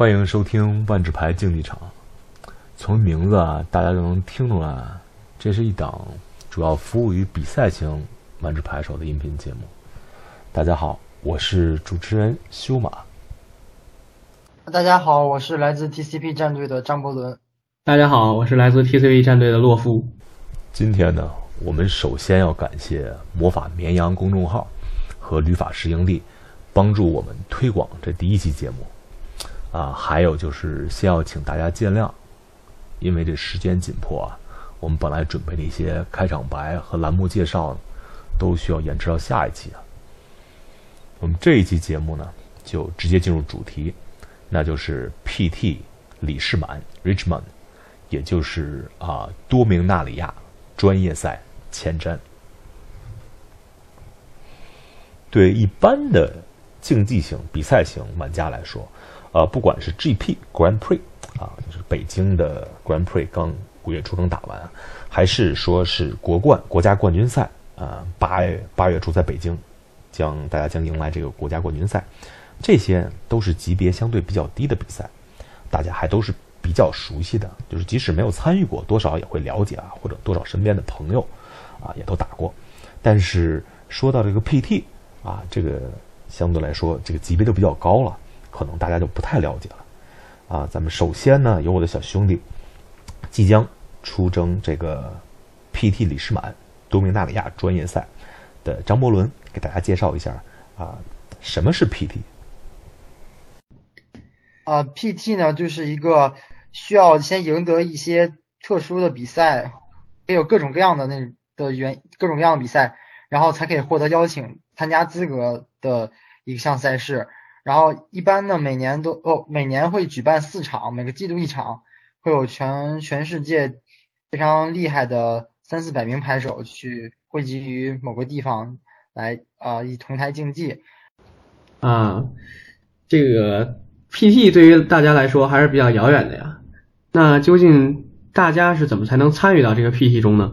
欢迎收听万智牌竞技场。从名字啊，大家就能听出来，这是一档主要服务于比赛型万智牌手的音频节目。大家好，我是主持人修马。大家好，我是来自 TCP 战队的张伯伦。大家好，我是来自 TCP 战队的洛夫。今天呢，我们首先要感谢魔法绵羊公众号和旅法师营地帮助我们推广这第一期节目。啊，还有就是先要请大家见谅，因为这时间紧迫啊，我们本来准备的一些开场白和栏目介绍都需要延迟到下一期啊。我们这一期节目呢，就直接进入主题，那就是 PT 李世满 Richmond，也就是啊多明纳里亚专业赛前瞻。对一般的竞技型比赛型玩家来说，呃，不管是 GP Grand Prix 啊，就是北京的 Grand Prix 刚五月初刚打完，还是说是国冠国家冠军赛啊，八月八月初在北京将大家将迎来这个国家冠军赛，这些都是级别相对比较低的比赛，大家还都是比较熟悉的，就是即使没有参与过，多少也会了解啊，或者多少身边的朋友啊也都打过。但是说到这个 PT 啊，这个相对来说这个级别就比较高了。可能大家就不太了解了，啊，咱们首先呢，有我的小兄弟即将出征这个 PT 李士满多明纳里亚专业赛的张伯伦，给大家介绍一下啊，什么是 PT？啊，PT 呢，就是一个需要先赢得一些特殊的比赛，也有各种各样的那的原各种各样的比赛，然后才可以获得邀请参加资格的一项赛事。然后一般呢，每年都哦，每年会举办四场，每个季度一场，会有全全世界非常厉害的三四百名牌手去汇集于某个地方来啊，以同台竞技。啊，这个 PT 对于大家来说还是比较遥远的呀。那究竟大家是怎么才能参与到这个 PT 中呢？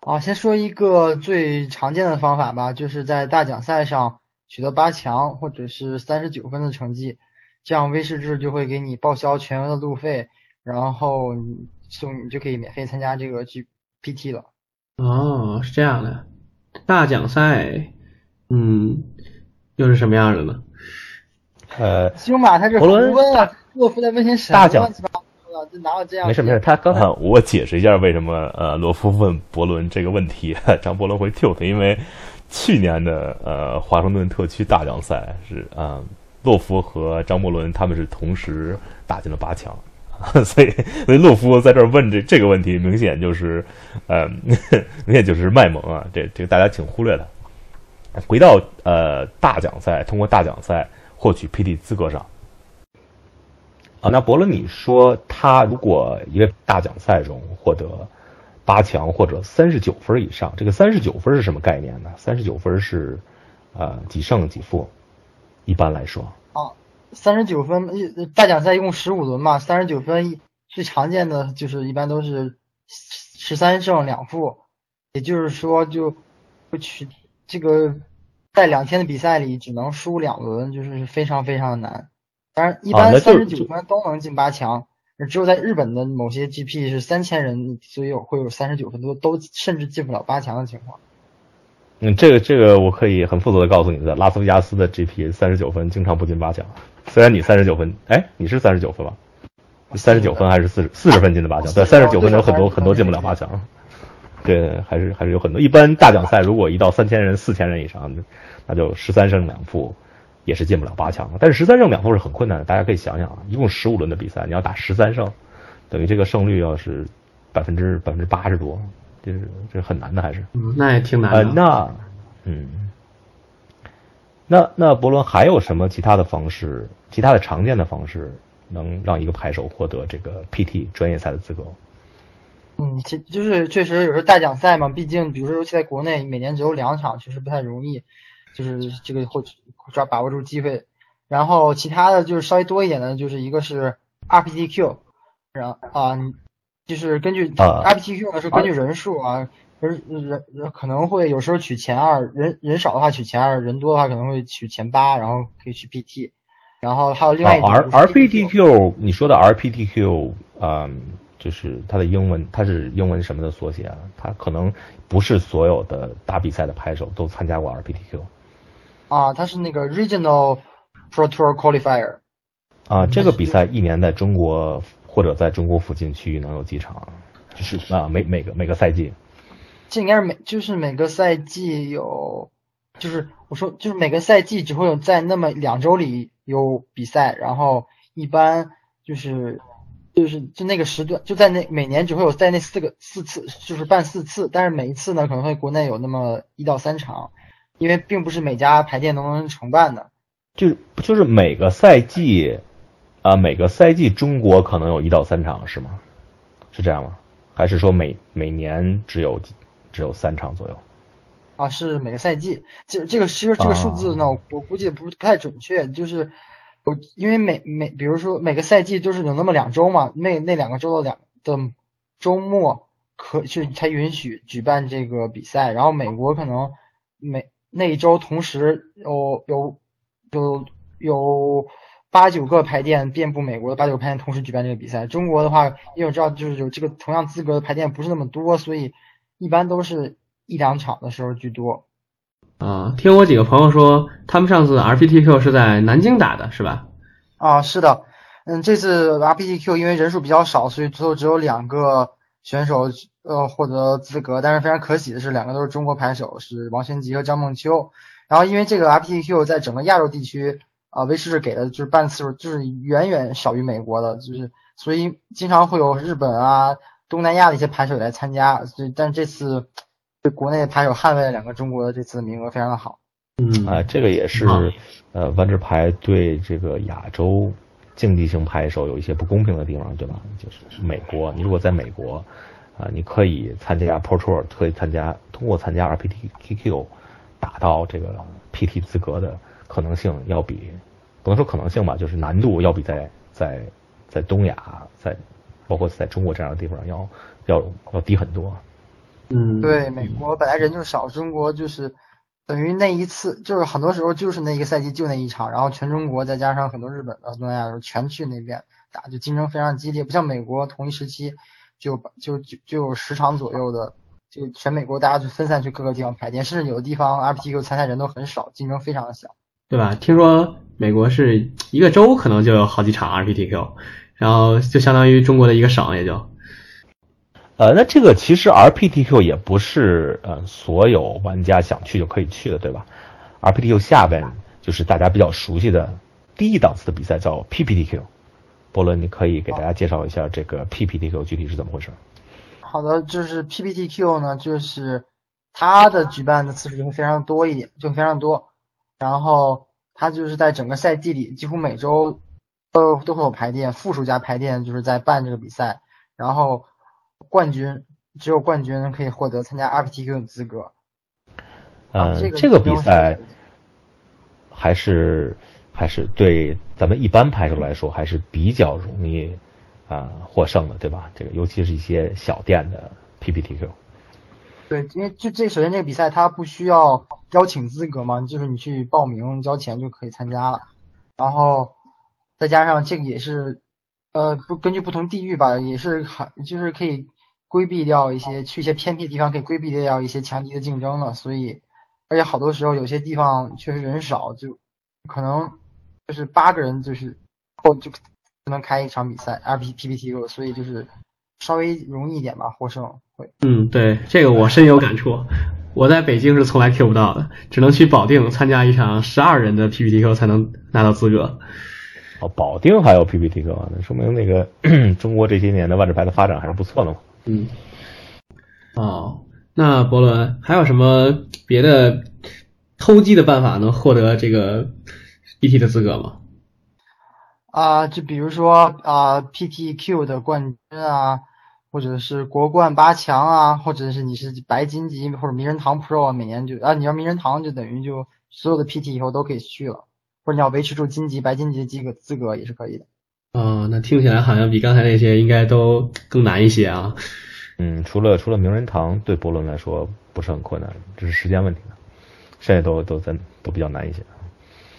啊，先说一个最常见的方法吧，就是在大奖赛上。取得八强或者是三十九分的成绩，这样威士忌就会给你报销全额的路费，然后送你就可以免费参加这个 GPT 了。哦，是这样的，大奖赛，嗯，又是什么样的呢？呃，星马他是胡温啊，洛夫在问些什么乱七八糟的，就拿了这样。没事没事，他刚才我解释一下为什么呃罗夫问伯伦这个问题，张伯伦会 tilt，因为。去年的呃华盛顿特区大奖赛是啊，洛夫和张伯伦他们是同时打进了八强，所以所以洛夫在这儿问这这个问题，明显就是呃 明显就是卖萌啊，这这个大家请忽略他。回到呃大奖赛，通过大奖赛获取 PT 资格上啊，那伯伦你说他如果一个大奖赛中获得。八强或者三十九分以上，这个三十九分是什么概念呢？三十九分是，呃，几胜几负？一般来说，啊，三十九分，大奖赛一共十五轮嘛，三十九分最常见的就是一般都是十三胜两负，也就是说就不取这个在两天的比赛里只能输两轮，就是非常非常的难。当然，一般三十九分都能进八强。只有在日本的某些 GP 是三千人，所以会有三十九分多，都甚至进不了八强的情况。嗯，这个这个我可以很负责的告诉你的，拉斯维加斯的 GP 三十九分经常不进八强。虽然你三十九分，哎，你是三十九分吧？三十九分还是四十四十分进的八强？对，三十九分有很多很多进不了八强。对，还是还是有很多。一般大奖赛如果一到三千人、四千人以上，那就十三胜两负。也是进不了八强但是十三胜两负是很困难的，大家可以想想啊，一共十五轮的比赛，你要打十三胜，等于这个胜率要是百分之百分之八十多，这是这是很难的，还是？嗯，那也挺难的。那，嗯，那那伯伦还有什么其他的方式，其他的常见的方式，能让一个牌手获得这个 PT 专业赛的资格？嗯，其就是确实有时候大奖赛嘛，毕竟比如说尤其在国内，每年只有两场，确实不太容易。就是这个获抓把握住机会，然后其他的就是稍微多一点的，就是一个是 RPTQ，然后啊，就是根据 RPTQ 呢是根据人数啊，人人可能会有时候取前二，人人少的话取前二，人多的话可能会取前八，然后可以去 PT。然后还有另外一种、啊、R RPTQ，你说的 RPTQ，嗯，就是它的英文，它是英文什么的缩写啊？它可能不是所有的打比赛的拍手都参加过 RPTQ。啊，它是那个 Regional Pro Tour Qualifier。啊，这个比赛一年在中国或者在中国附近区域能有几场？就是啊，每每个每个赛季。这应该是每就是每个赛季有，就是我说就是每个赛季只会有在那么两周里有比赛，然后一般就是就是就那个时段就在那每年只会有在那四个四次就是办四次，但是每一次呢可能会国内有那么一到三场，因为并不是每家排店都能承办的。就就是每个赛季啊每个赛季中国可能有一到三场是吗？是这样吗？还是说每每年只有？只有三场左右，啊，是每个赛季，这这个其实这个数字呢，我估计不不太准确，就是我因为每每比如说每个赛季就是有那么两周嘛，那那两个周的两的周末可是才允许举办这个比赛，然后美国可能每那一周同时有有有有八九个排店遍布美国的八九个排店同时举办这个比赛，中国的话，因为我知道就是有这个同样资格的排店不是那么多，所以。一般都是一两场的时候居多。啊，听我几个朋友说，他们上次 RPTQ 是在南京打的，是吧？啊，是的。嗯，这次 RPTQ 因为人数比较少，所以最后只有两个选手呃获得资格。但是非常可喜的是，两个都是中国牌手，是王轩吉和张梦秋。然后因为这个 RPTQ 在整个亚洲地区啊，威士忌给的就是半次数就是远远少于美国的，就是所以经常会有日本啊。东南亚的一些牌手来参加，所以但这次对国内的牌手捍卫了两个中国的这次名额，非常的好。嗯啊，这个也是呃，万智牌对这个亚洲竞技性拍手有一些不公平的地方，对吧？就是美国，你如果在美国啊，你可以参加 Pro Tour，可以参加通过参加 RPTQ 打到这个 PT 资格的可能性，要比不能说可能性吧，就是难度要比在在在东亚在。包括在中国这样的地方，要要要低很多。嗯，对，美国本来人就少，中国就是等于那一次，就是很多时候就是那一个赛季就那一场，然后全中国再加上很多日本的、东南亚的全去那边打，就竞争非常激烈。不像美国同一时期就就就就十场左右的，就全美国大家就分散去各个地方排练，甚至有的地方 RPTQ 参赛人都很少，竞争非常的小，对吧？听说美国是一个州可能就有好几场 RPTQ。然后就相当于中国的一个省，也就，呃，那这个其实 RPTQ 也不是呃所有玩家想去就可以去的，对吧？RPTQ 下边就是大家比较熟悉的低档次的比赛叫 PPTQ，波伦，你可以给大家介绍一下这个 PPTQ 具体是怎么回事？好的，就是 PPTQ 呢，就是它的举办的次数就会非常多一点，就非常多，然后它就是在整个赛季里几乎每周。都都会有排练，附属加排店就是在办这个比赛，然后冠军只有冠军可以获得参加 RPTQ 的资格。呃，这个比赛还是还是对咱们一般牌手来说还是比较容易啊获胜的，对吧？这个尤其是一些小店的 PPTQ。对，因为就这首先这个比赛它不需要邀请资格嘛，就是你去报名交钱就可以参加了，然后。再加上这个也是，呃，不根据不同地域吧，也是很就是可以规避掉一些去一些偏僻的地方，可以规避掉一些强敌的竞争了。所以，而且好多时候有些地方确实人少，就可能就是八个人就是后就只能开一场比赛，R P P P T U，所以就是稍微容易一点吧，获胜会。嗯，对，这个我深有感触。我在北京是从来 Q 不到的，只能去保定参加一场十二人的 P P T Q 才能拿到资格。哦，保定还有 PPTQ，那说明那个 中国这些年的万智牌的发展还是不错的嘛。嗯。哦，那博伦还有什么别的偷鸡的办法能获得这个 PT 的资格吗？啊，就比如说啊，PTQ 的冠军啊，或者是国冠八强啊，或者是你是白金级或者名人堂 Pro 啊，每年就啊，你要名人堂就等于就所有的 PT 以后都可以去了。或者你要维持住金级、白金级的资格资格也是可以的。哦，那听起来好像比刚才那些应该都更难一些啊。嗯，除了除了名人堂对伯伦来说不是很困难，只是时间问题，剩下都都在都比较难一些。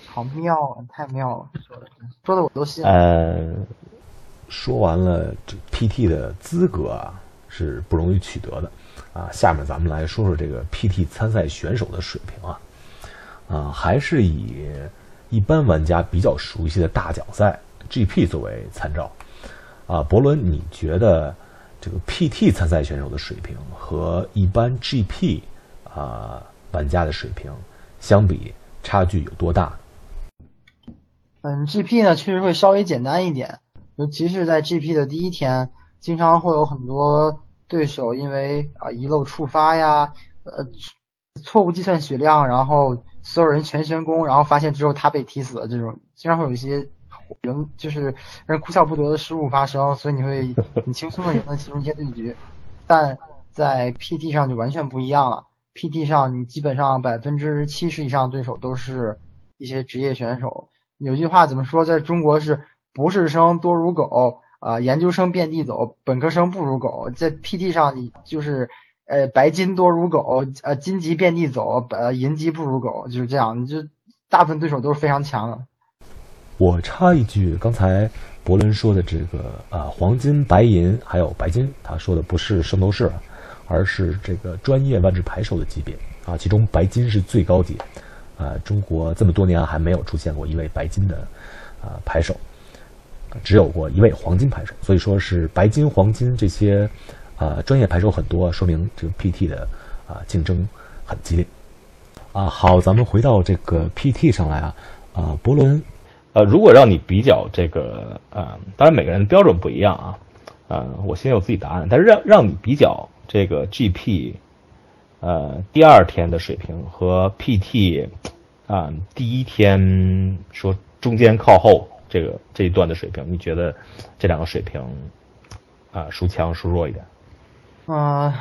好妙啊，太妙了，说的说的我都信。呃，说完了这 PT 的资格啊是不容易取得的啊，下面咱们来说说这个 PT 参赛选手的水平啊啊，还是以一般玩家比较熟悉的大奖赛 GP 作为参照啊。伯伦，你觉得这个 PT 参赛选手的水平和一般 GP 啊玩家的水平相比，差距有多大？嗯，GP 呢确实会稍微简单一点，尤其是在 GP 的第一天，经常会有很多对手因为啊遗漏触发呀，呃错误计算血量，然后所有人全旋攻，然后发现只有他被踢死了，这种经常会有一些人就是让人哭笑不得的失误发生，所以你会 很轻松的赢得其中一些对局，但在 PT 上就完全不一样了，PT 上你基本上百分之七十以上对手都是一些职业选手。有句话怎么说？在中国是博士生多如狗啊，研究生遍地走，本科生不如狗。在 PT 上，你就是呃白金多如狗，呃金级遍地走，呃银级不如狗，就是这样。你就大部分对手都是非常强的。我插一句，刚才伯伦说的这个啊黄金、白银还有白金，他说的不是圣斗士，而是这个专业万智牌手的级别啊，其中白金是最高级。啊，中国这么多年还没有出现过一位白金的啊牌手，只有过一位黄金牌手，所以说是白金、黄金这些呃专业牌手很多，说明这个 PT 的啊竞争很激烈啊。好，咱们回到这个 PT 上来啊啊，伯伦，呃，如果让你比较这个啊，当然每个人的标准不一样啊，啊，我现在有自己答案，但是让让你比较这个 GP。呃，第二天的水平和 PT 啊，第一天说中间靠后这个这一段的水平，你觉得这两个水平啊，孰强孰弱一点？嗯，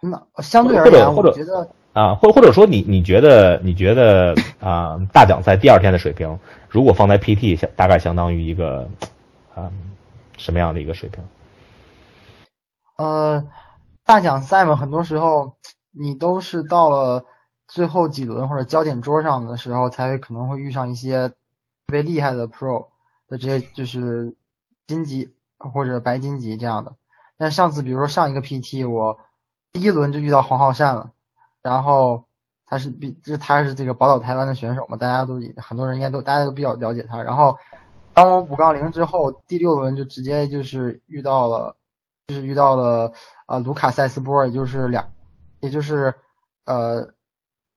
那相对而言，我觉得啊，或或者说你你觉得你觉得啊，大奖赛第二天的水平，如果放在 PT 相大概相当于一个啊什么样的一个水平？呃，大奖赛嘛，很多时候。你都是到了最后几轮或者焦点桌上的时候，才会可能会遇上一些特别厉害的 Pro 的这些就是金级或者白金级这样的。但上次比如说上一个 PT，我第一轮就遇到黄浩善了，然后他是比就是他是这个宝岛台湾的选手嘛，大家都很多人应该都大家都比较了解他。然后当我五杠零之后，第六轮就直接就是遇到了就是遇到了呃卢卡塞斯波，也就是两。也就是，呃，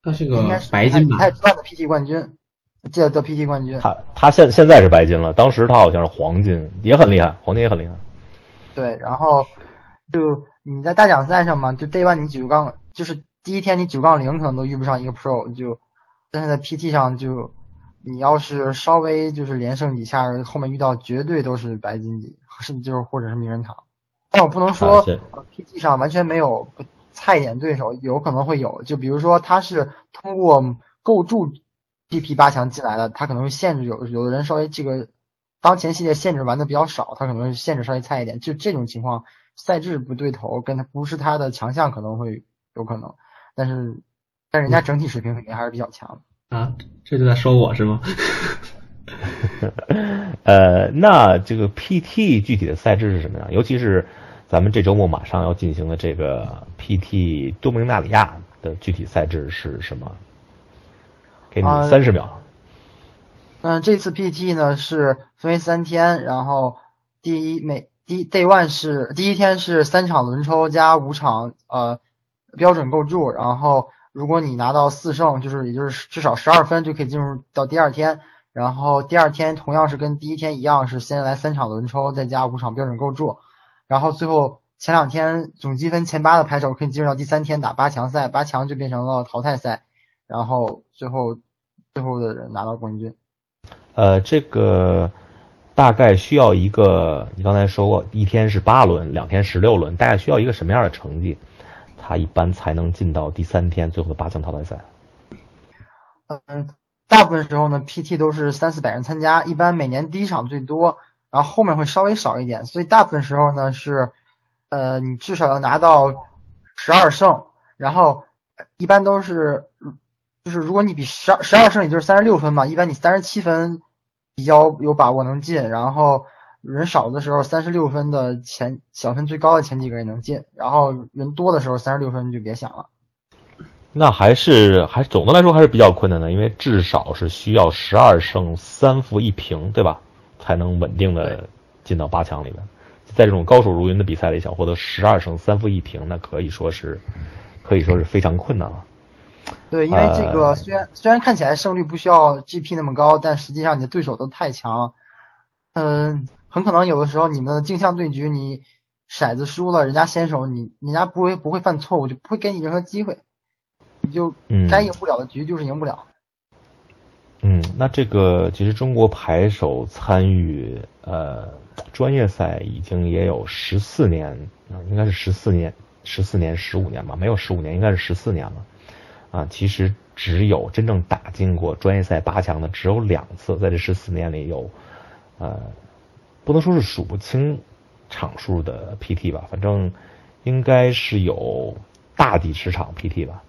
他是个白金吧？他赚的 PT 冠军，记得得 PT 冠军。他他现现在是白金了，当时他好像是黄金，也很厉害，黄金也很厉害。对，然后就你在大奖赛上嘛，就 Day One 你九杠，就是第一天你九杠零可能都遇不上一个 Pro，就但是在 PT 上就你要是稍微就是连胜几下，后面遇到绝对都是白金级，甚至就是或者是名人堂。但我不能说 PT 上完全没有。菜点对手有可能会有，就比如说他是通过构筑 GP 八强进来的，他可能会限制有有的人稍微这个当前系列限制玩的比较少，他可能限制稍微菜一点。就这种情况，赛制不对头，跟他不是他的强项，可能会有可能。但是但人家整体水平肯定还是比较强啊。这就在说我是吗？呃，那这个 PT 具体的赛制是什么呀？尤其是。咱们这周末马上要进行的这个 PT 多明纳里亚的具体赛制是什么？给你三十秒。嗯，这次 PT 呢是分为三天，然后第一每第 Day One 是第一天是三场轮抽加五场呃标准构筑，然后如果你拿到四胜，就是也就是至少十二分就可以进入到第二天，然后第二天同样是跟第一天一样，是先来三场轮抽再加五场标准构筑。然后最后前两天总积分前八的牌手可以进入到第三天打八强赛，八强就变成了淘汰赛，然后最后最后的人拿到冠军。呃，这个大概需要一个，你刚才说过一天是八轮，两天十六轮，大概需要一个什么样的成绩，他一般才能进到第三天最后的八强淘汰赛？嗯，大部分时候呢，PT 都是三四百人参加，一般每年第一场最多。然后后面会稍微少一点，所以大部分时候呢是，呃，你至少要拿到十二胜，然后一般都是就是如果你比十二十二胜，也就是三十六分嘛，一般你三十七分比较有把握能进，然后人少的时候三十六分的前小分最高的前几个人能进，然后人多的时候三十六分就别想了。那还是还总的来说还是比较困难的，因为至少是需要十二胜三负一平，对吧？才能稳定的进到八强里面。在这种高手如云的比赛里，想获得十二胜三负一平，那可以说是可以说是非常困难了。对，因为这个虽然、虽然看起来胜率不需要 GP 那么高，但实际上你的对手都太强，嗯，很可能有的时候你们的镜像对局，你骰子输了，人家先手，你人家不会不会犯错误，就不会给你任何机会。你就该赢不了的局就是赢不了。嗯，那这个其实中国牌手参与呃专业赛已经也有十四年啊，应该是十四年、十四年、十五年吧，没有十五年，应该是十四年了啊。其实只有真正打进过专业赛八强的只有两次，在这十四年里有呃不能说是数不清场数的 PT 吧，反正应该是有大几十场 PT 吧。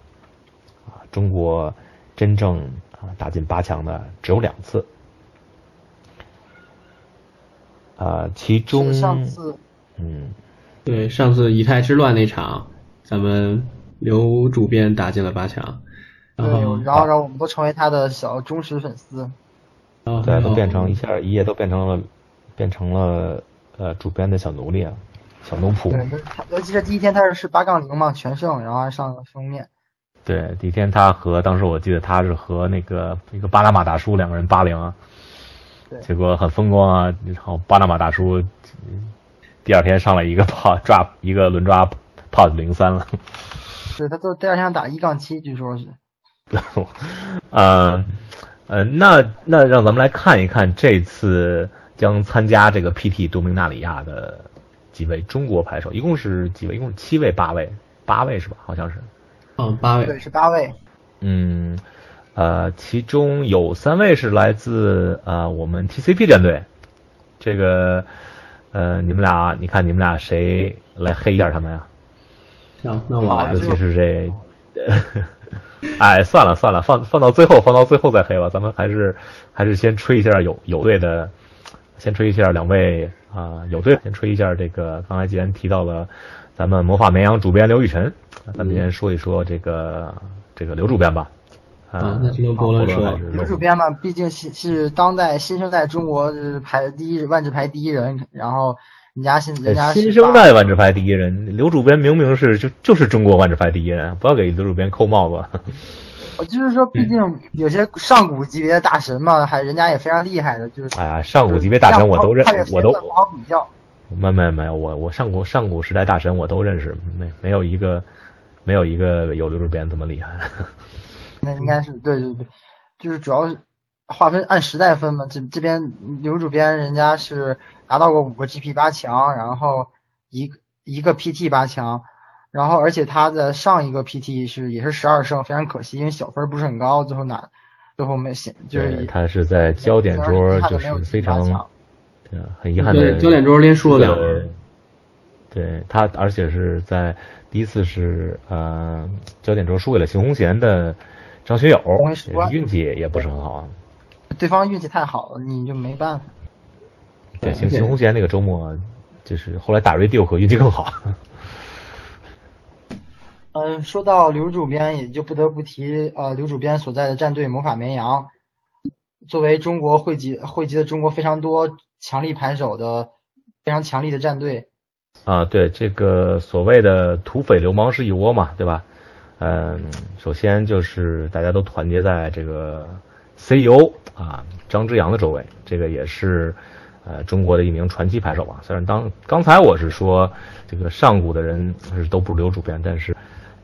啊中国真正啊打进八强的只有两次，啊，其中上次，嗯，对，上次以太之乱那场，咱们刘主编打进了八强，然后然后让我们都成为他的小忠实粉丝，对，都变成一下一夜都变成了变成了呃主编的小奴隶啊，小奴仆。对，尤其是第一天他是是八杠零嘛全胜，然后还上了封面。对，第一天他和当时我记得他是和那个一个巴拿马大叔两个人八零啊，结果很风光啊。然后巴拿马大叔第二天上来一个 炮抓一个轮抓炮零三了。对他都第二天打一杠七，据说是。呃呃，那那让咱们来看一看这次将参加这个 PT 多明纳里亚的几位中国牌手，一共是几位？一共是七位、八位？八位是吧？好像是。嗯，八位对，是八位。嗯，呃，其中有三位是来自呃我们 TCP 战队。这个呃，你们俩，你看你们俩谁来黑一下他们呀？行，那我尤其是这，哎，算了算了，放放到最后，放到最后再黑吧。咱们还是还是先吹一下有有队的，先吹一下两位啊有队，先吹一下这个。刚才既然提到了咱们魔法绵羊主编刘雨辰。咱们先说一说这个这个刘主编吧。啊，那就由波伦说。刘主编嘛，毕竟是是当代新生代中国是排第一万智牌第一人，然后人家现人家新生代万智牌第一人，刘主编明明是就就是中国万智牌第一人，不要给刘主编扣帽子。我就是说，毕竟有些上古级别的大神嘛，还人家也非常厉害的，就是。哎呀，上古级别大神我都认，我都不好比较。没没没有，我我上古上古时代大神我都认识，没没有一个。没有一个有刘主编这么厉害，那应该是对对对，就是主要是划分按时代分嘛。这这边刘主编人家是拿到过五个 GP 八强，然后一个一个 PT 八强，然后而且他的上一个 PT 是也是十二胜，非常可惜，因为小分不是很高，最后拿最后没显就是他是在焦点桌就是非常对很遗憾的焦点桌连输了两轮，对他而且是在。第一次是呃，焦点桌输给了邢红贤的张学友，运气也不是很好啊。对方运气太好了，你就没办法。对，邢邢红贤那个周末，就是后来打 radio 和运气更好。嗯，说到刘主编，也就不得不提呃，刘主编所在的战队魔法绵羊，作为中国汇集汇集了中国非常多强力牌手的非常强力的战队。啊，对这个所谓的土匪流氓是一窝嘛，对吧？嗯，首先就是大家都团结在这个 CEO 啊张之阳的周围，这个也是呃中国的一名传奇牌手吧。虽然当刚才我是说这个上古的人是都不是刘主编，但是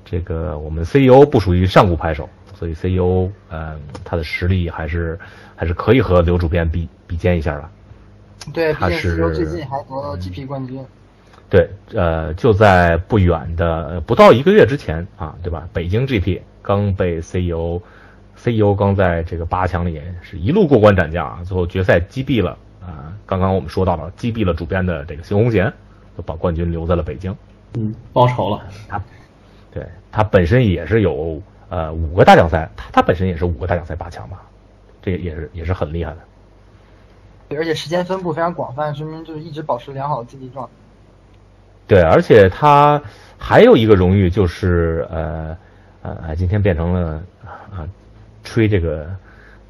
这个我们 CEO 不属于上古牌手，所以 CEO 嗯他的实力还是还是可以和刘主编比比肩一下的。对，他是最近还夺了 GP 冠军。对，呃，就在不远的不到一个月之前啊，对吧？北京 GP 刚被 CEO，CEO 刚在这个八强里是一路过关斩将啊，最后决赛击毙了啊。刚刚我们说到了击毙了主编的这个邢红贤，就把冠军留在了北京。嗯，报仇了。他，对他本身也是有呃五个大奖赛，他他本身也是五个大奖赛八强吧，这也是也是很厉害的。对，而且时间分布非常广泛，说明就是一直保持良好的竞技状态。对，而且他还有一个荣誉就是呃呃，今天变成了啊吹这个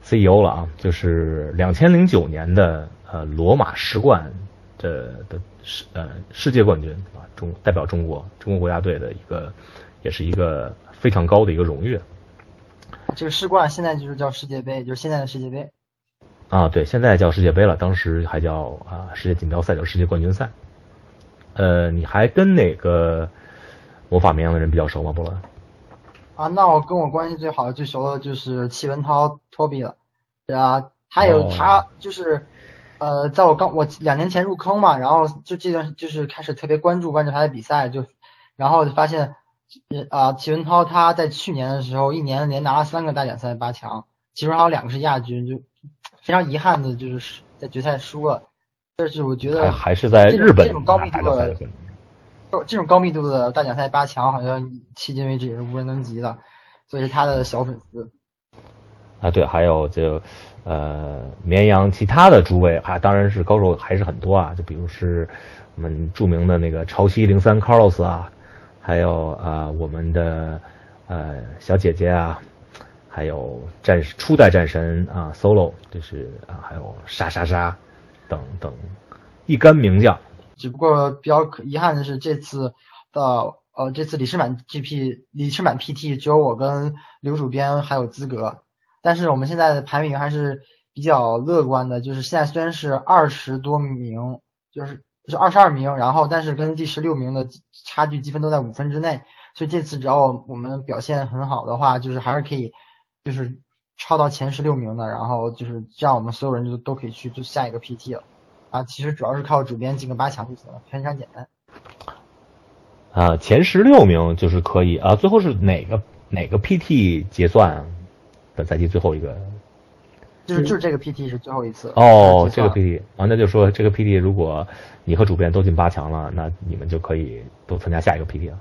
CEO 了啊，就是两千零九年的呃罗马世冠的的世呃世界冠军啊，中代表中国中国国家队的一个，也是一个非常高的一个荣誉。这个世冠现在就是叫世界杯，就是现在的世界杯。啊，对，现在叫世界杯了，当时还叫啊世界锦标赛，叫世界冠军赛。呃，你还跟哪个魔法绵羊的人比较熟吗，波伦？啊，那我跟我关系最好的、最熟的就是戚文涛托比了，对啊，还有他就是呃，在我刚我两年前入坑嘛，然后就这段就是开始特别关注关注他的比赛，就然后就发现啊，戚文涛他在去年的时候一年连拿了三个大奖赛八强，其中还有两个是亚军，就非常遗憾的就是在决赛输了。但是我觉得还是在日本这种高密度的，这种高密度的大奖赛八强，好像迄今为止也是无人能及的，所以是他的小粉丝。啊，对，还有就呃绵阳其他的诸位，还当然是高手还是很多啊，就比如是我们著名的那个潮汐零三 Carlos 啊，还有啊我们的呃小姐姐啊，还有战初代战神啊 Solo，就是啊还有沙沙沙。等等，一干名将。只不过比较可遗憾的是，这次的呃，这次李世满 GP 李世满 PT 只有我跟刘主编还有资格。但是我们现在的排名还是比较乐观的，就是现在虽然是二十多名，就是是二十二名，然后但是跟第十六名的差距积分都在五分之内。所以这次只要我们表现很好的话，就是还是可以，就是。超到前十六名的，然后就是这样，我们所有人就都可以去就下一个 PT 了啊。其实主要是靠主编进个八强就行了，非常简单。啊，前十六名就是可以啊。最后是哪个哪个 PT 结算？本赛季最后一个？就是就是这个 PT 是最后一次哦。这个 PT 啊，那就说这个 PT 如果你和主编都进八强了，那你们就可以都参加下一个 PT 了。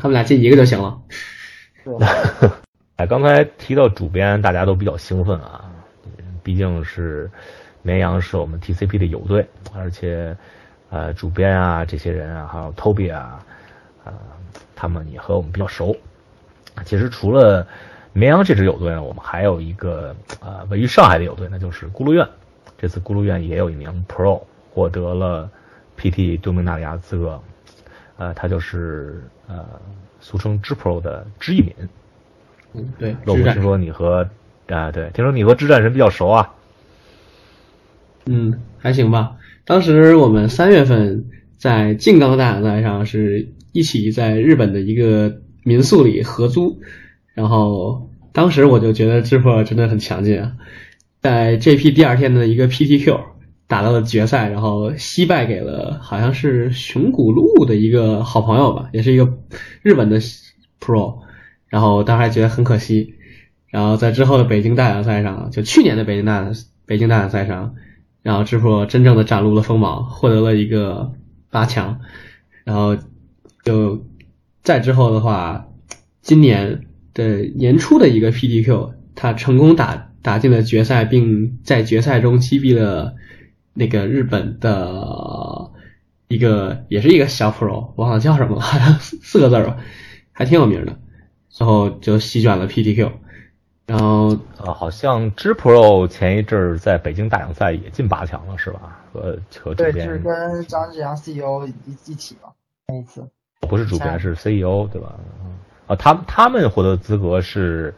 他们俩进一个就行了。对。哎，刚才提到主编，大家都比较兴奋啊，毕竟是绵阳是我们 TCP 的友队，而且呃，主编啊这些人啊，还有 Toby 啊，呃，他们也和我们比较熟。其实除了绵阳这支友队呢，我们还有一个呃位于上海的友队，那就是咕噜院。这次咕噜院也有一名 Pro 获得了 PT 多明纳里亚资格，呃，他就是呃俗称支 Pro 的知一敏。嗯，对。我听说你和啊，对，听说你和支战神比较熟啊。嗯，还行吧。当时我们三月份在静冈大奖赛上是一起在日本的一个民宿里合租，然后当时我就觉得智破真的很强劲啊，在 GP 第二天的一个 PTQ 打到了决赛，然后惜败给了好像是熊谷路的一个好朋友吧，也是一个日本的 Pro。然后当时还觉得很可惜，然后在之后的北京大奖赛上，就去年的北京大北京大奖赛上，然后智破真正的展露了锋芒，获得了一个八强，然后就再之后的话，今年的年初的一个 PDQ，他成功打打进了决赛，并在决赛中击毙了那个日本的一个也是一个小 Pro，忘了叫什么了，好 像四个字吧，还挺有名的。然后就席卷了 P D Q 然后呃，好像知 Pro 前一阵儿在北京大奖赛也进八强了，是吧？和和主编对，就是跟张志阳 CEO 一一起吧，那一次不是主编是 CEO 对吧？啊，他他们获得资格是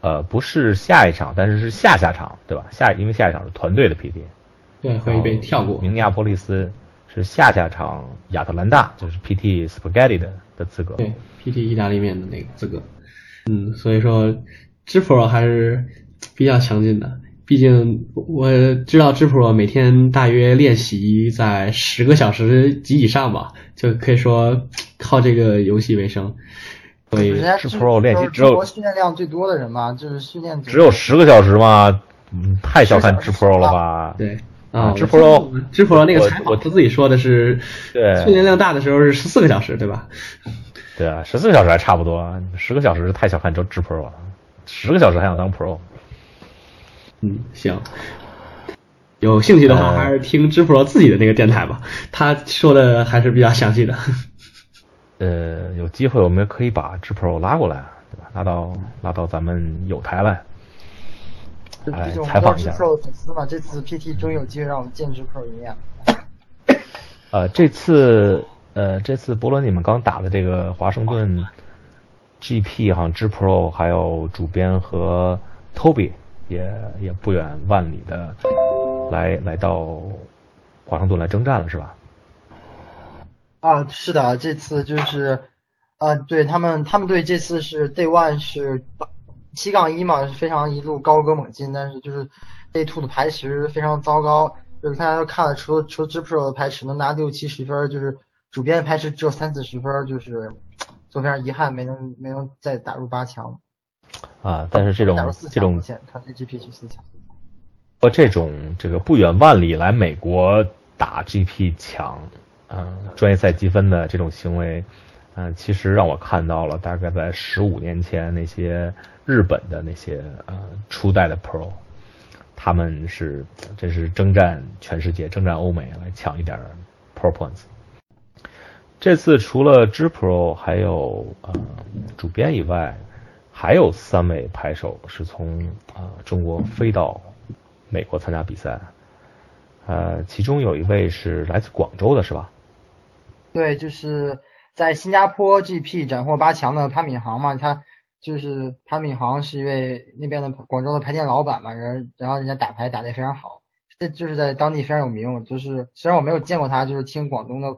呃不是下一场，但是是下下场对吧？下因为下一场是团队的 PD，对，会被跳过。明尼阿波利斯是下下场亚特兰大，就是 PT Spaghetti 的的资格。对。PT 意大利面的那个资格，嗯，所以说知 Pro 还是比较强劲的。毕竟我知道知 Pro 每天大约练习在十个小时及以上吧，就可以说靠这个游戏为生。所以知 Pro 练习只有训练量最多的人嘛，就是训练只有十个小时嘛？嗯，太小看知 Pro 了吧？对啊，知 Pro 知 Pro 那个采访他自己说的是，对，训练量大的时候是十四个小时，对吧？对啊，十四个小时还差不多，十个小时太小看这知 Pro 了，十个小时还想当 Pro。嗯，行。有兴趣的话，还是听知 Pro 自己的那个电台吧，他说的还是比较详细的。呃，有机会我们可以把智 Pro 拉过来，对吧？拉到拉到咱们有台来，来采访一下。知 Pro 粉丝嘛，这次 PT 终于有机会让我们见知 Pro 一面。呃，这次呃，这次伯伦你们刚打的这个华盛顿 GP，好像智 Pro 还有主编和 Toby 也也不远万里的。来来到华盛顿来征战了是吧？啊，是的，这次就是啊，对他们，他们队这次是 Day One 是七杠一嘛，是非常一路高歌猛进，但是就是 Day Two 的排池非常糟糕，就是大家都看了，除了除了 G Pro 的排池能拿六七十分，就是主编的排池只有三四十分，就是就非常遗憾没能没能再打入八强。啊，但是这种这种他 GP 去四强。我这种这个不远万里来美国打 GP 抢，嗯，专业赛积分的这种行为，嗯，其实让我看到了大概在十五年前那些日本的那些呃初代的 Pro，他们是这是征战全世界、征战欧美来抢一点 Pro Points。这次除了 G Pro 还有呃主编以外，还有三位拍手是从啊中国飞到。美国参加比赛，呃，其中有一位是来自广州的，是吧？对，就是在新加坡 GP 斩获八强的潘敏航嘛，他就是潘敏航是一位那边的广州的牌店老板嘛，人然后人家打牌打得非常好，这就是在当地非常有名。就是虽然我没有见过他，就是听广东的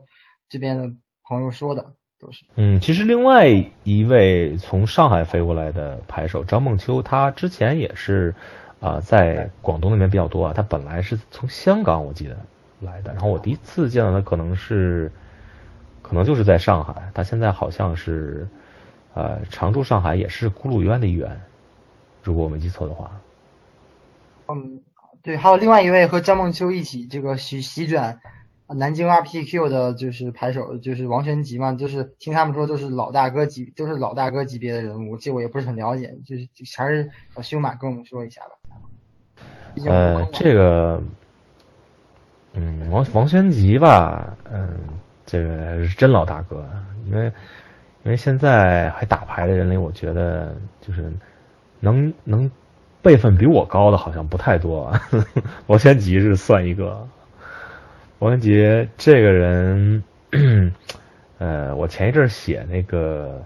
这边的朋友说的都是。嗯，其实另外一位从上海飞过来的牌手张梦秋，他之前也是。啊，在广东那边比较多啊。他本来是从香港，我记得来的。然后我第一次见到他，可能是，可能就是在上海。他现在好像是，呃，常驻上海，也是咕噜渊的一员，如果我没记错的话。嗯，对，还有另外一位和张梦秋一起这个席席卷。南京 RPQ 的就是牌手，就是王玄吉嘛，就是听他们说都是老大哥级，都是老大哥级别的人物，这我也不是很了解，就是还是小修马跟我们说一下吧。呃，这个，嗯，王王宣吉吧，嗯，这个是真老大哥，因为因为现在还打牌的人里，我觉得就是能能辈分比我高的好像不太多，王宣吉是算一个。王文杰这个人，呃，我前一阵写那个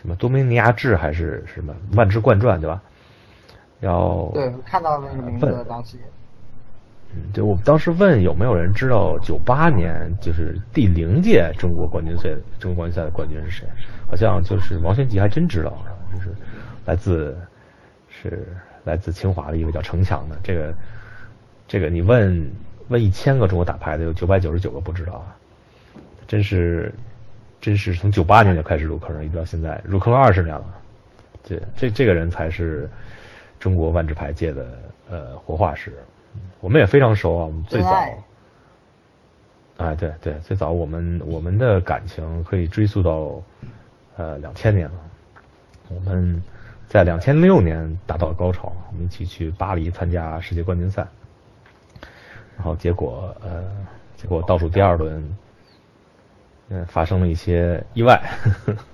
什么多米尼亚志还是什么万志冠传，对吧？要对，看到那个名字当时。嗯，就我们当时问有没有人知道九八年就是第零届中国冠军赛中国冠军赛的冠军是谁？好像就是王玄吉还真知道，就是来自是来自清华的一个叫程强的。这个这个你问。问一千个中国打牌的，有九百九十九个不知道啊！真是，真是从九八年就开始入坑，一直到现在入坑二十年了。这这这个人才是中国万智牌界的呃活化石。我们也非常熟啊，我们最早，哎对对，最早我们我们的感情可以追溯到呃两千年了。我们在两千六年达到了高潮，我们一起去巴黎参加世界冠军赛。然后结果，呃，结果倒数第二轮，嗯，发生了一些意外，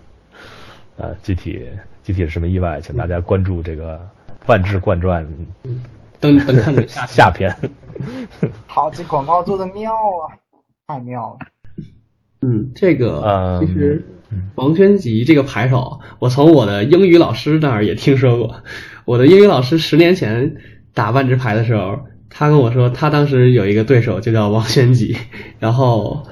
呃，具体具体是什么意外，请大家关注这个《万智冠传》等等看下 下篇。好，这广告做的妙啊，太妙了。嗯，这个其实王轩吉这个牌手，我从我的英语老师那儿也听说过。我的英语老师十年前打万智牌的时候。他跟我说，他当时有一个对手就叫王玄吉，然后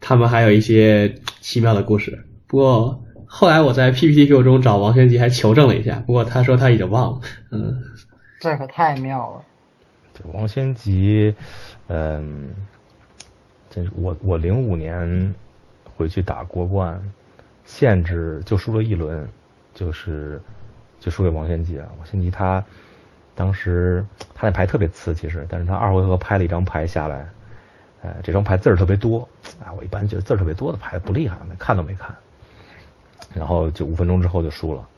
他们还有一些奇妙的故事。不过后来我在 PPTQ 中找王玄吉还求证了一下，不过他说他已经忘了。嗯，这可太妙了。王玄吉，嗯，这我我零五年回去打国冠，限制就输了一轮，就是就输给王玄吉啊。王玄吉他。当时他那牌特别次，其实，但是他二回合拍了一张牌下来，呃，这张牌字儿特别多，啊，我一般觉得字儿特别多的牌不厉害，看都没看。然后就五分钟之后就输了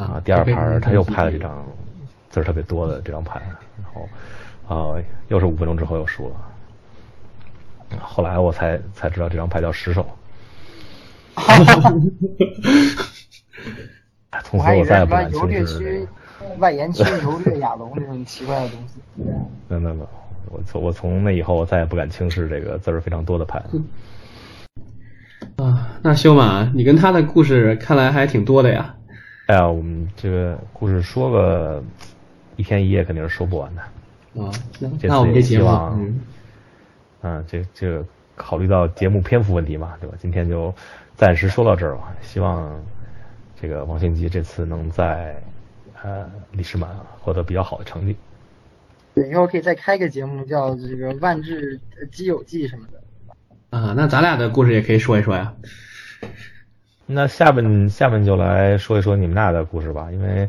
啊。第二盘他又拍了这张字儿特别多的这张牌，然后啊又是五分钟之后又输了。后来我才才知道这张牌叫十手。从此我再也不敢轻视。外延区游掠亚龙这种奇怪的东西。没有没有，我从我从那以后我再也不敢轻视这个字儿非常多的牌。啊，那修马，你跟他的故事看来还挺多的呀。哎呀，我们这个故事说个一天一夜肯定是说不完的。啊，那我们这节目，嗯，这这个考虑到节目篇幅问题嘛，对吧？今天就暂时说到这儿吧。希望这个王兴吉这次能在呃李世满获得比较好的成绩。对，以后可以再开个节目，叫这个万智基友记什么的。啊，那咱俩的故事也可以说一说呀。那下面下面就来说一说你们俩的故事吧，因为，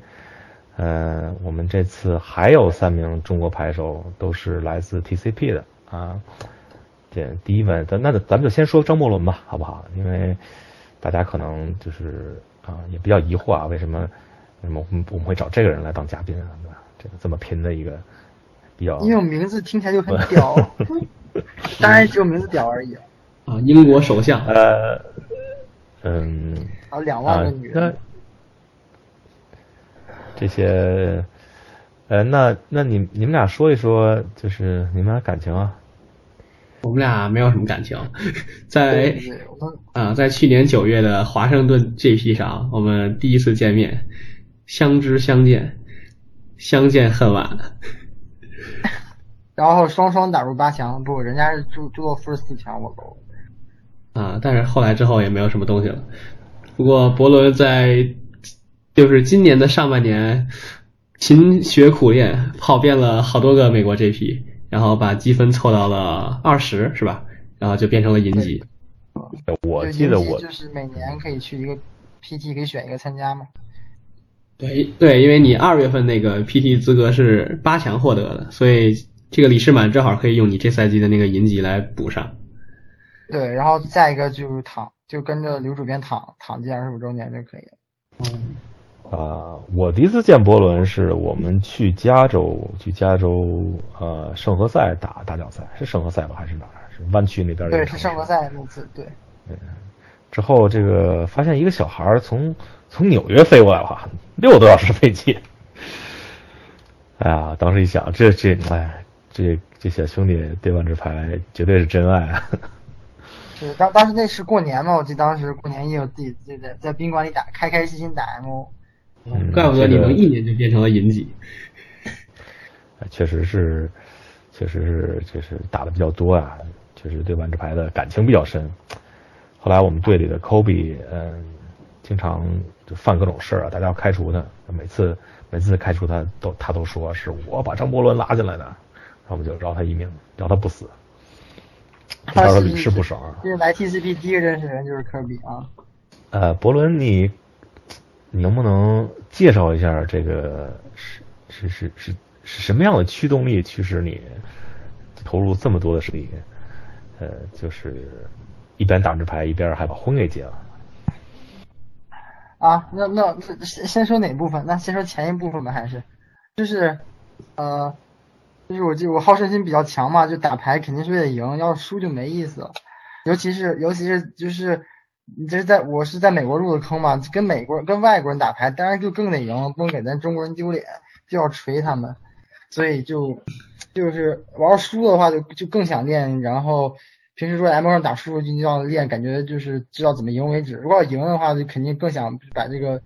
呃，我们这次还有三名中国牌手都是来自 TCP 的啊。这第一问，咱那咱们就先说张伯伦吧，好不好？因为大家可能就是啊也比较疑惑啊，为什么为什么我们我们会找这个人来当嘉宾啊？对吧？这个这么拼的一个比较，因为我名字听起来就很屌，当然只有名字屌而已。啊，英国首相。呃，嗯。啊，两万个女人。这些，呃，那那你你们俩说一说，就是你们俩感情啊？我们俩没有什么感情，在啊，在去年九月的华盛顿 GP 上，我们第一次见面，相知相见，相见恨晚。然后双双打入八强，不，人家是朱朱洛夫是四强，我够。啊，但是后来之后也没有什么东西了。不过伯伦在就是今年的上半年勤学苦练，跑遍了好多个美国 GP，然后把积分凑到了二十，是吧？然后就变成了银级。我记得我就是每年可以去一个 PT，可以选一个参加吗？对对，因为你二月份那个 PT 资格是八强获得的，所以这个李世满正好可以用你这赛季的那个银级来补上。对，然后再一个就是躺，就跟着刘主编躺躺进二十五周年就可以了。嗯，啊，我第一次见伯伦是我们去加州，去加州呃圣何塞打打奖赛，是圣何塞吧还是哪儿？是湾区那边。对，是圣何塞那次，对。嗯，之后这个发现一个小孩从从纽约飞过来了，六个多小时飞机。哎呀，当时一想，这这哎，这这小兄弟对万智牌绝对是真爱啊！对，当当时那是过年嘛，我记得当时过年也有自己在在在宾馆里打，开开心心打 MO。怪不得你能一年就变成了银几。确实是，确实是，确实打的比较多啊，确实对万智牌的感情比较深。后来我们队里的 Kobe，嗯，经常就犯各种事儿啊，大家要开除他，每次每次开除他都他都说是我把张伯伦拉进来的，然后我们就饶他一命，饶他不死。他说屡试不爽。这是来 TCP 第一个认识人就是科比啊。呃，伯伦，你你能不能介绍一下这个是是是是是什么样的驱动力驱使你投入这么多的实力？呃，就是一边打着牌一边还把婚给结了。啊，那那先先说哪部分？那先说前一部分吧，还是就是呃。就是我记我好胜心比较强嘛，就打牌肯定是为了赢，要是输就没意思了。尤其是尤其是就是你这是在我是在美国入的坑嘛，跟美国跟外国人打牌，当然就更得赢，不能给咱中国人丢脸，就要锤他们。所以就就是玩输的话就就更想练，然后平时说 M 上打输入就要练，感觉就是知道怎么赢为止。如果要赢的话，就肯定更想把这个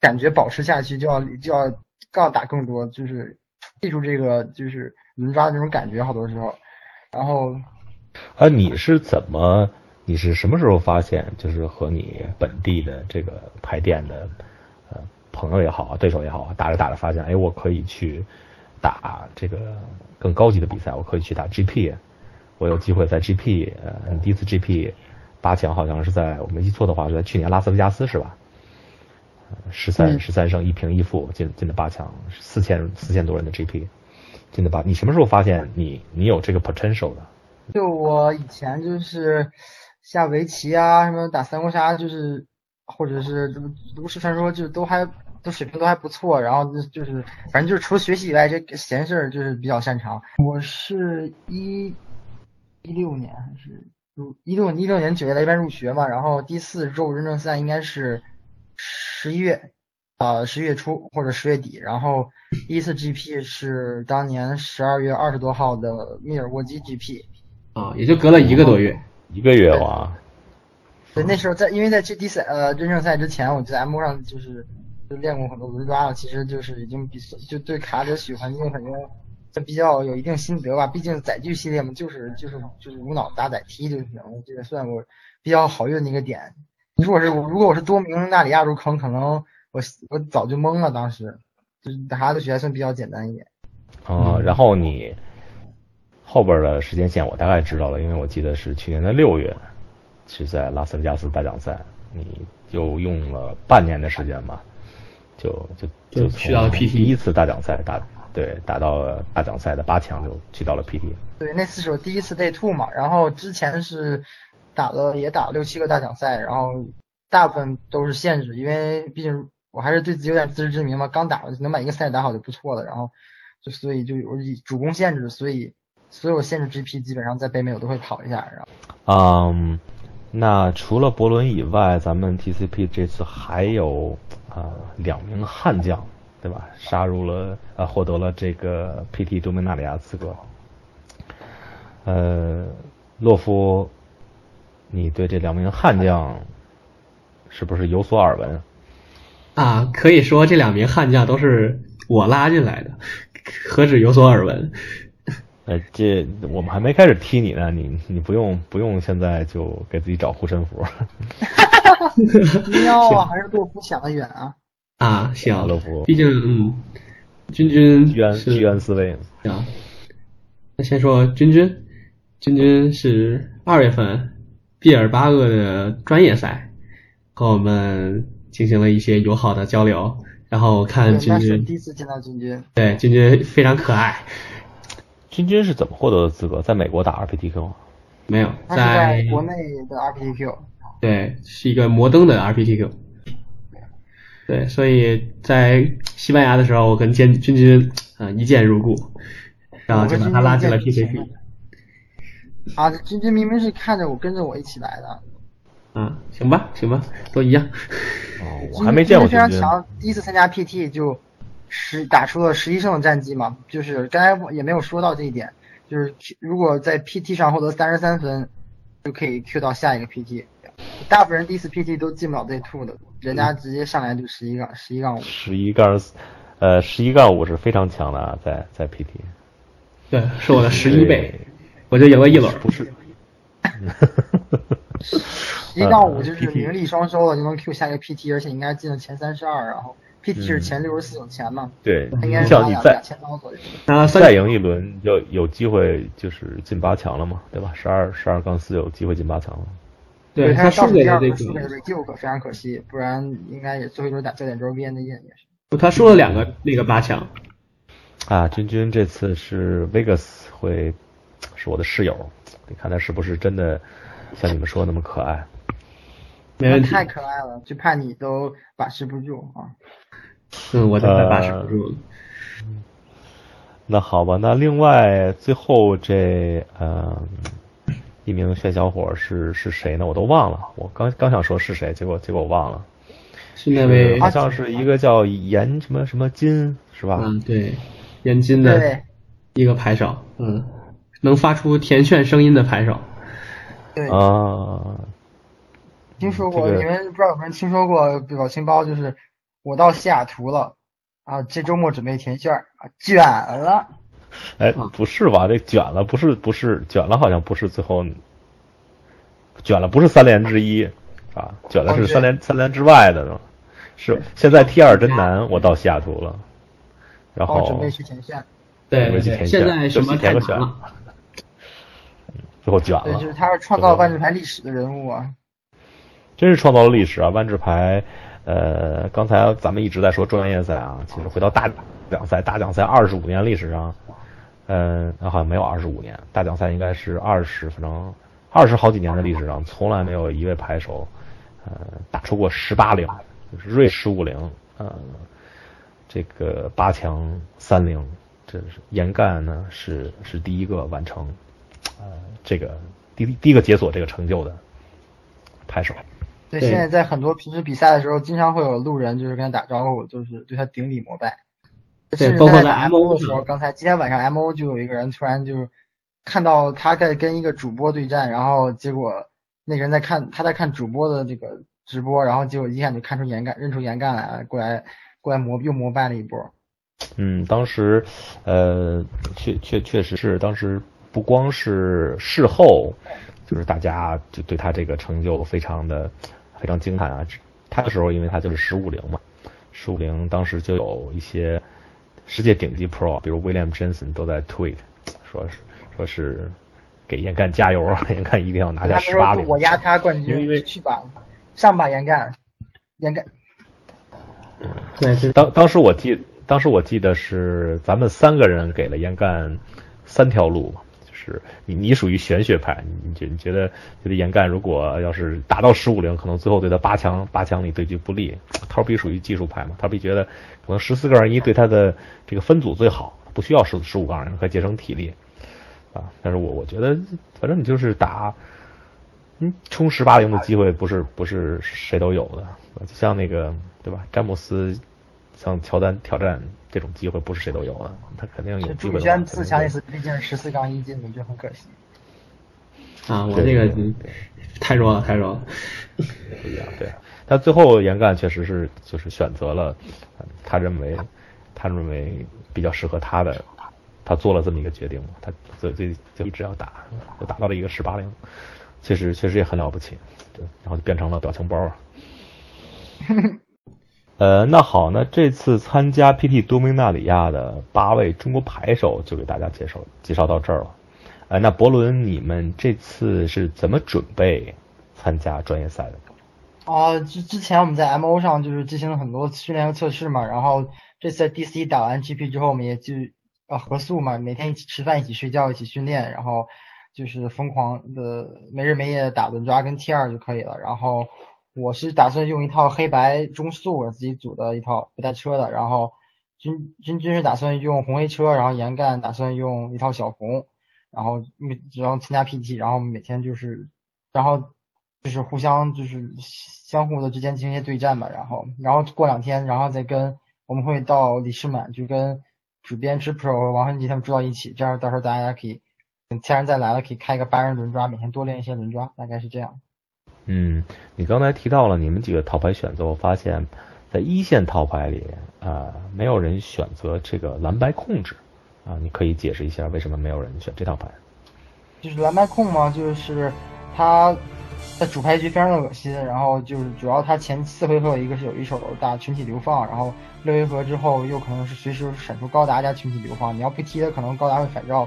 感觉保持下去，就要就要更要打更多，就是记住这个就是。轮抓的那种感觉，好多时候，然后，啊，你是怎么？你是什么时候发现，就是和你本地的这个牌店的呃朋友也好，对手也好，打着打着发现，哎，我可以去打这个更高级的比赛，我可以去打 GP，我有机会在 GP，呃，第一次 GP 八强好像是在我没记错的话是在去年拉斯维加斯是吧？十三十三胜一平一负进进的八强，四千四千多人的 GP。进的八？你什么时候发现你你有这个 potential 的？就我以前就是下围棋啊，什么打三国杀，就是或者是这个炉石传说，就都还都水平都还不错。然后就就是反正就是除了学习以外，这个闲事儿就是比较擅长。我是一一六年还是入一六一六年九月来这边入学嘛，然后第四周认证赛应该是十一月，啊十一月初或者十月底，然后第一次 GP 是当年十二月二十多号的密尔沃基 GP。啊，也就隔了一个多月。一个月哇，对，那时候在因为在这第赛呃认证赛之前，我就在 M 上就是就练过很多轮抓了，其实就是已经比就对卡者许环境肯定就比较有一定心得吧。毕竟载具系列嘛，就是就是就是无脑打载踢就行，这个算我比较好用的一个点。你说我是如果我是多名纳里亚入坑，可能我我早就懵了。当时就是打的学还算比较简单一点。啊，然后你后边的时间线我大概知道了，因为我记得是去年的六月是在拉斯维加斯大奖赛，你就用了半年的时间吧，就就就去到了 PT 第一次大奖赛打对打到了大奖赛的八强，就去到了 PT。对，那次是我第一次 Day Two 嘛，然后之前是打了也打了六七个大奖赛，然后大部分都是限制，因为毕竟我还是对自己有点自知之明嘛，刚打能把一个赛打好就不错了，然后就所以就有主攻限制，所以所有限制 GP 基本上在北美我都会跑一下，然后嗯，那除了博伦以外，咱们 TCP 这次还有啊、两名悍将，对吧？杀入了啊，获得了这个 PT 多米纳里亚资格。呃，洛夫，你对这两名悍将是不是有所耳闻？啊，可以说这两名悍将都是我拉进来的，何止有所耳闻？呃，这我们还没开始踢你呢，你你不用不用现在就给自己找护身符。哈哈哈喵啊，还是洛夫想的远啊。啊，行，乐福毕竟嗯，君君居安是居安思危。行，那先说君君，君君是二月份毕尔巴鄂的专业赛，和我们进行了一些友好的交流，然后看对，君君第一次见到君君。对君君非常可爱，君君是怎么获得的资格？在美国打 RPTQ 吗？没有在国内的 RPTQ。对，是一个摩登的 RPTQ。对，所以在西班牙的时候，我跟君君君呃一见如故，然后就把他拉进了我跟君君 PCP。啊，君君明明是看着我跟着我一起来的。嗯，行吧，行吧，都一样。哦，我还没见过非。常强，第一次参加 PT 就十打出了十一胜的战绩嘛，就是刚才也没有说到这一点，就是如果在 PT 上获得三十三分，就可以 Q 到下一个 PT。大部分人第一次 PT 都进不了 Day Two 的，人家直接上来就十一杠十一杠五。十一杠四，呃，十一杠五是非常强的啊，在在 PT。对，是我的十一倍，我就赢了一轮。不是。十一杠五就是名利双收了，就能 Q 下一个 PT，而且应该进了前三十二，然后 PT 是前六十四有钱嘛，对，应该是像你再拿两两千刀左右。那三再赢一轮，就有机会就是进八强了嘛，对吧？十二十二杠四有机会进八强了。对他他输给了这倒数第二轮输给了个，Reduke，非常可惜，不然应该也最后一轮打焦点周边的也也是。他输了两个那个八强。啊，君君这次是 Vegas 会是我的室友，你看他是不是真的像你们说的那么可爱？没问题。太可爱了，就怕你都把持不住啊。嗯，我都快把持不住了。那好吧，那另外最后这呃一名炫小伙是是谁呢？我都忘了，我刚刚想说是谁，结果结果我忘了，是那位好像是一个叫严什么什么金是吧？嗯对，严金的对一个牌手，嗯，能发出甜炫声音的牌手。对，啊，听说过，这个你们不知道有没有人听说过表情包？就是我到西雅图了啊，这周末准备填卷啊，卷了。哎啊，不是吧？这卷了不是不是卷了，好像不是最后卷了不是三连之一啊，卷了是三连三连之外的呢。是现在 T 二真难，我到西雅图了，然后，准备去前线。对现选在什么就填个选太难了。最后卷对，就是，他是创造万智牌历史的人物啊。真是创造了历史啊！万智牌，呃，刚才咱们一直在说专业赛啊，其实回到大奖赛，大奖赛二十五年历史上，嗯、好像没有二十五年，大奖赛应该是二十，反正二十好几年的历史上，从来没有一位牌手，呃，打出过十八零，就是瑞十五零，呃，这个八强三零，这是严干呢是是第一个完成，呃，这个第第一个解锁这个成就的拍手。对现在在很多平时比赛的时候，经常会有路人就是跟他打招呼，就是对他顶礼膜拜。甚至包括在 MO 的时候，刚才今天晚上 MO 就有一个人突然就看到他在跟一个主播对战，然后结果那个人在看他在看主播的这个直播，然后结果一眼就看出严干认出严干来了，过来过来膜又膜拜了一波。嗯，当时，呃，确确确实是，当时不光是事后，就是大家就对他这个成就非常的非常惊叹啊。他的时候，因为他就是十五零嘛，十五零当时就有一些世界顶级 Pro，比如 William Jensen 都在 tweet 说是说是给严干加油，啊，严干一定要拿下他十八零。说我压他冠因为军，去吧，上吧严干，严干。对，是当当时我记，当时我记得是咱们三个人给了严干三条路嘛，你你属于玄学派，你觉你觉得觉得严干如果要是打到十五零，可能最后对他八强八强里对局不利。涛比属于技术派嘛，涛比觉得可能十四个人一对他的这个分组最好，不需要十十五杠人，可以节省体力啊。但是我我觉得反正你就是打。嗯，冲十八零的机会不是不是谁都有的，就像那个对吧？詹姆斯像乔丹挑战这种机会不是谁都有的，他肯定有这朱宇机会的话。轩自强一次，毕竟是十四杠一进的，就很可惜。啊，我对这个太弱了，太弱了。不一样，对。但最后严干确实是就是选择了呃他认为他认为比较适合他的，他做了这么一个决定嘛，他所以所以就一直要打，就打到了一个十八零，确实确实也很了不起，对，然后就变成了表情包啊。呃，那好，那这次参加 PT 多明纳里亚的八位中国牌手就给大家介绍介绍到这儿了。呃，那博伦，你们这次是怎么准备参加专业赛的？啊，之之前我们在 MO 上就是进行了很多训练和测试嘛，然后这次 DC 打完 GP 之后，我们也就呃合宿嘛，每天一起吃饭、一起睡觉、一起训练，然后就是疯狂的没日没夜的打轮抓跟 T 二就可以了。然后我是打算用一套黑白中速我自己组的一套不带车的，然后君君君是打算用红黑车，然后严干打算用一套小红，然后然后参加 PT，然后每天就是然后就是互相就是相互的之间进行一些对战吧，然后然后过两天，然后再跟我们会到李世满就跟主编之 Pro 王恒吉他们住到一起，这样到时候大家可以等其他人再来了，可以开一个八人轮抓，每天多练一些轮抓，大概是这样。嗯，你刚才提到了你们几个套牌选择，我发现，在一线套牌里啊、没有人选择这个蓝白控制啊，你可以解释一下为什么没有人选这套牌？就是蓝白控嘛，就是他在主牌局非常的恶心，然后就是主要他前四回合一个是有一手打群体流放，然后六回合之后又可能是随时闪出高达加群体流放，你要不踢他可能高达会反照，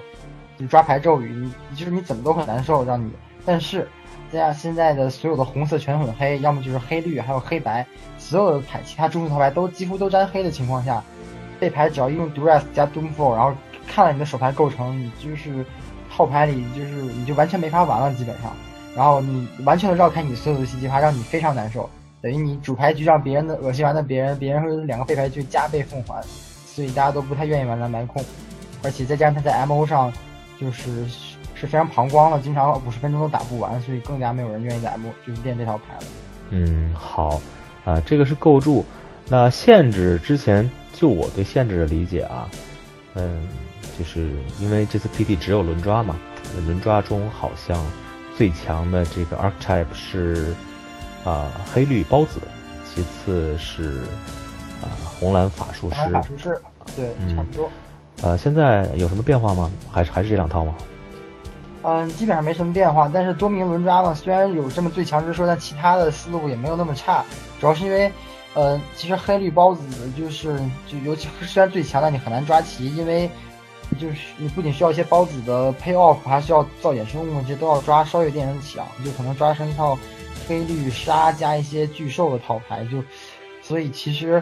就抓牌咒语，你就是你怎么都很难受，让你，但是这样现在的所有的红色全混黑，要么就是黑绿，还有黑白，所有的牌其他中速套牌都几乎都沾黑的情况下，这牌只要一用 Duress 加 Doomfall，然后看了你的手牌构成，你就是套牌里就是你就完全没法玩了，基本上。然后你完全的绕开你所有的细计划，让你非常难受。等于你主牌局让别人的恶心完的别人，别人会两个废牌就加倍奉还，所以大家都不太愿意玩蓝白控。而且再加上他在 MO 上就是是非常膀胱了，经常五十分钟都打不完，所以更加没有人愿意在 MO 就是练这套牌了。嗯，好，啊，这个是构筑。那限制之前，就我对限制的理解啊，嗯，就是因为这次 PT 只有轮抓嘛，轮抓中好像最强的这个 archetype 是啊、黑绿包子，其次是啊、红蓝法术师。法术师，对，嗯差不多。呃，现在有什么变化吗？还是还是这两套吗？嗯，基本上没什么变化，但是多名轮抓嘛，虽然有这么最强之说，但其他的思路也没有那么差。主要是因为，呃，其实黑绿包子就是就尤其虽然最强，但你很难抓齐，因为就是你不仅需要一些包子的 pay off，还需要造衍生物，这些都要抓，稍微有点强，就可能抓成一套黑绿杀加一些巨兽的套牌，就所以其实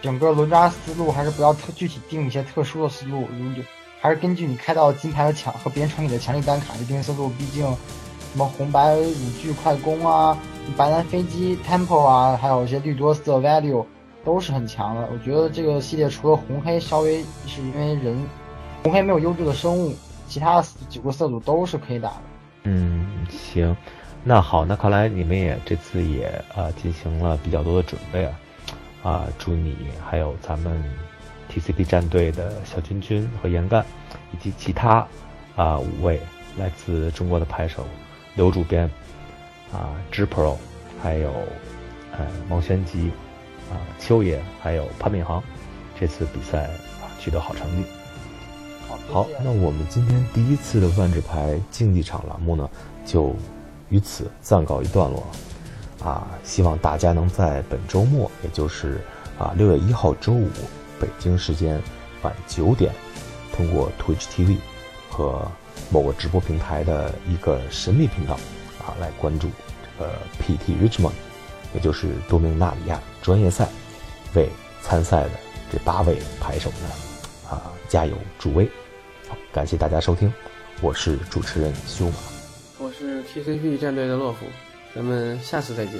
整个轮抓思路还是不要特具体定一些特殊的思路，如就还是根据你开到金牌和强和别人城里的强力单卡去定思路，毕竟什么红白五巨快攻啊，白蓝飞机 Tempo 啊，还有一些绿多色 Value 都是很强的。我觉得这个系列除了红黑稍微是因为人红黑没有优质的生物，其他几个色组都是可以打的。嗯，行，那好，那看来你们也这次也啊进行了比较多的准备啊，啊，祝你还有咱们 TCP 战队的小君君和严干，以及其他啊五位来自中国的牌手，刘主编啊知 Pro，还有呃毛玄吉啊秋野，还有潘敏航，这次比赛啊取得好成绩。好，那我们今天第一次的万智牌竞技场栏目呢，就于此暂告一段落。啊，希望大家能在本周末，也就是啊六月一号周五北京时间晚九点，通过 Twitch TV 和某个直播平台的一个神秘频道啊，来关注这个 PT Richmond，也就是多明纳里亚专业赛，为参赛的这八位牌手呢啊加油助威。好感谢大家收听，我是主持人修马，我是 TCP 战队的洛夫，咱们下次再见。